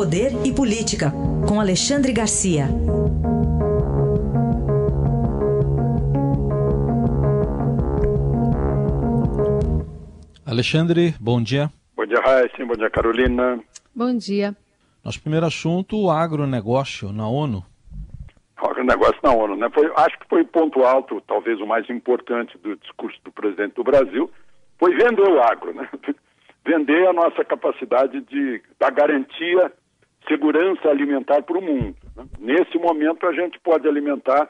Poder e Política, com Alexandre Garcia. Alexandre, bom dia. Bom dia, Raíssa. Bom dia, Carolina. Bom dia. Nosso primeiro assunto, o agronegócio na ONU. O agronegócio na ONU, né? Foi, acho que foi o ponto alto, talvez o mais importante do discurso do presidente do Brasil, foi vender o agro, né? Vender a nossa capacidade de da garantia segurança alimentar para o mundo. Né? Nesse momento a gente pode alimentar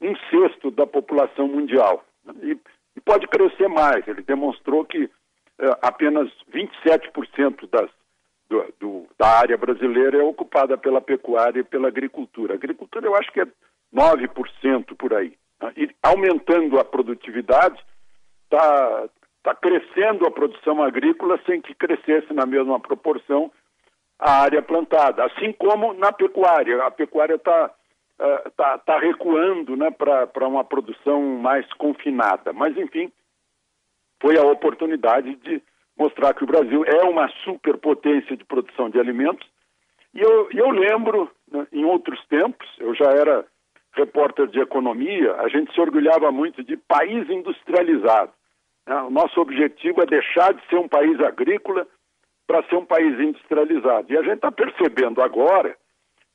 um sexto da população mundial né? e, e, pode crescer mais. Ele demonstrou que é, apenas 27% das, do, do, da área brasileira é ocupada pela pecuária e pela agricultura. A agricultura eu acho que é 9% por aí. Né? E aumentando a produtividade, está tá crescendo a produção agrícola sem que crescesse na mesma proporção a área plantada. Assim como na pecuária. A pecuária está uh, tá, tá recuando né, para uma produção mais confinada. Mas, enfim, foi a oportunidade de mostrar que o Brasil é uma superpotência de produção de alimentos. E eu, eu lembro, né, em outros tempos, eu já era repórter de economia, a gente se orgulhava muito de país industrializado. Né? O nosso objetivo é deixar de ser um país agrícola para ser um país industrializado. E a gente está percebendo agora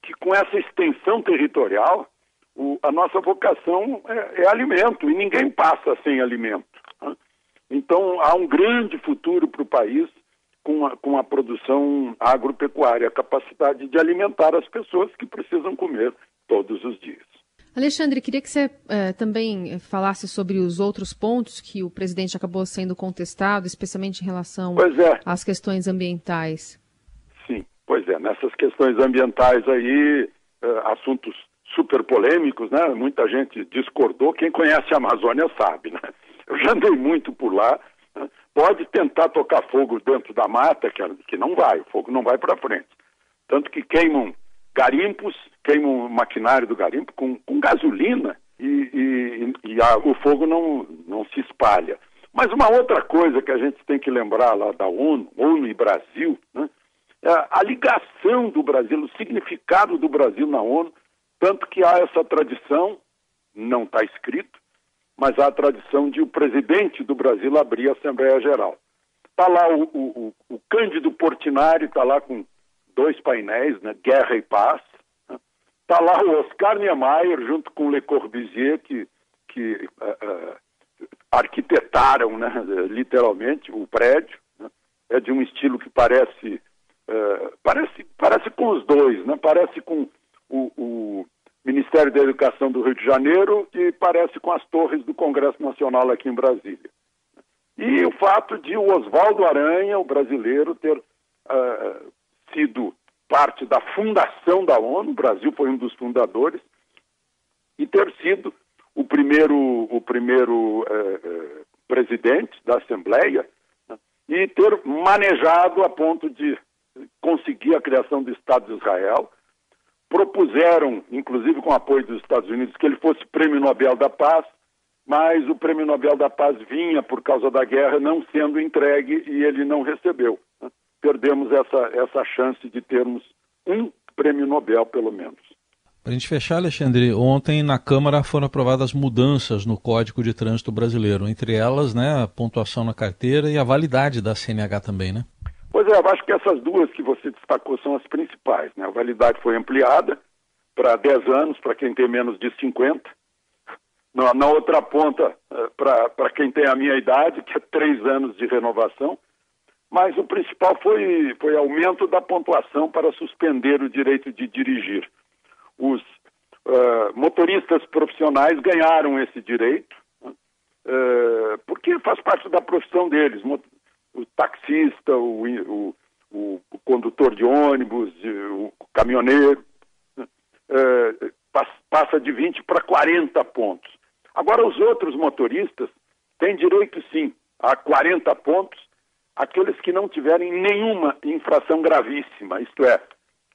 que com essa extensão territorial, o, a nossa vocação é, é, alimento e ninguém passa sem alimento. Né? Então, há um grande futuro para o país com a, com a produção agropecuária, a capacidade de alimentar as pessoas que precisam comer todos os dias. Alexandre, queria que você eh, também falasse sobre os outros pontos que o presidente acabou sendo contestado, especialmente em relação é. às questões ambientais. Sim, pois é. Nessas questões ambientais aí, eh, assuntos super polêmicos, né? Muita gente discordou. Quem conhece a Amazônia sabe, né? Eu já andei muito por lá. Né? Pode tentar tocar fogo dentro da mata, que, que não vai, o fogo não vai para frente. Tanto que queimam garimpos, queimam o maquinário do garimpo com, com gasolina e, e, e a, o fogo não, não se espalha. Mas uma outra coisa que a gente tem que lembrar lá da ONU, ONU e Brasil, né, é a ligação do Brasil, o significado do Brasil na ONU, tanto que há essa tradição, não está escrito, mas há a tradição de o presidente do Brasil abrir a Assembleia Geral. Está lá o, o, o Cândido Portinari, está lá com dois painéis, né, Guerra e Paz. Está lá o Oscar Niemeyer junto com Le Corbusier, que, que uh, uh, arquitetaram, né, literalmente, o prédio. Né? É de um estilo que parece, uh, parece, parece com os dois, né? parece com o, o Ministério da Educação do Rio de Janeiro e parece com as torres do Congresso Nacional aqui em Brasília. E o fato de o Oswaldo Aranha, o brasileiro, ter parte da fundação da ONU, o Brasil foi um dos fundadores, e ter sido o primeiro, o primeiro eh, eh, presidente da Assembleia né, e ter manejado a ponto de conseguir a criação do Estado de Israel. Propuseram, inclusive com apoio dos Estados Unidos, que ele fosse prêmio Nobel da Paz, mas o prêmio Nobel da Paz vinha por causa da guerra não sendo entregue e ele não recebeu. Perdemos essa, essa chance de termos um prêmio Nobel, pelo menos. Para a gente fechar, Alexandre, ontem na Câmara foram aprovadas mudanças no Código de Trânsito Brasileiro, entre elas né, a pontuação na carteira e a validade da CNH também, né? Pois é, eu acho que essas duas que você destacou são as principais. Né? A validade foi ampliada para 10 anos, para quem tem menos de 50. Na, na outra ponta, eh, para quem tem a minha idade, que é 3 anos de renovação mas o principal foi, foi aumento da pontuação para suspender o direito de dirigir. Os uh, motoristas profissionais ganharam esse direito, uh, porque faz parte da profissão deles. O taxista, o, o, o, condutor de ônibus, o caminhoneiro, passa de 20 para 40 pontos. Agora, os outros motoristas têm direito, sim, a 40 pontos aqueles que não tiverem nenhuma infração gravíssima, isto é,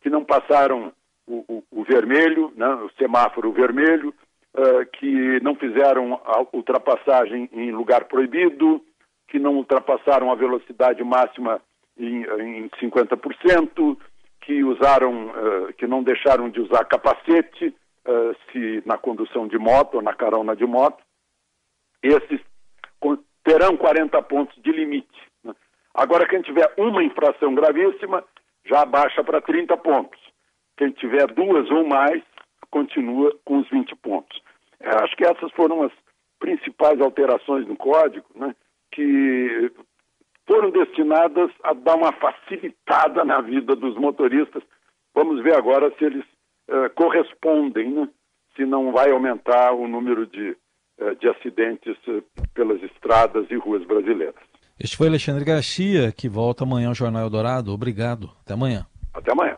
que não passaram o, o, o vermelho, né, o semáforo vermelho, uh, que não fizeram a ultrapassagem em lugar proibido, que não ultrapassaram a velocidade máxima em, em 50%, que usaram, uh, que não deixaram de usar capacete uh, se na condução de moto ou na carona de moto. Esses terão 40 pontos de limite. Agora, quem tiver uma infração gravíssima, já baixa para 30 pontos. Quem tiver duas ou mais, continua com os 20 pontos. É, acho que essas foram as principais alterações no código, né, que foram destinadas a dar uma facilitada na vida dos motoristas. Vamos ver agora se eles uh, correspondem, né, se não vai aumentar o número de, uh, de acidentes uh, pelas estradas e ruas brasileiras. Este foi Alexandre Garcia, que volta amanhã ao Jornal Eldorado. Obrigado. Até amanhã. Até amanhã.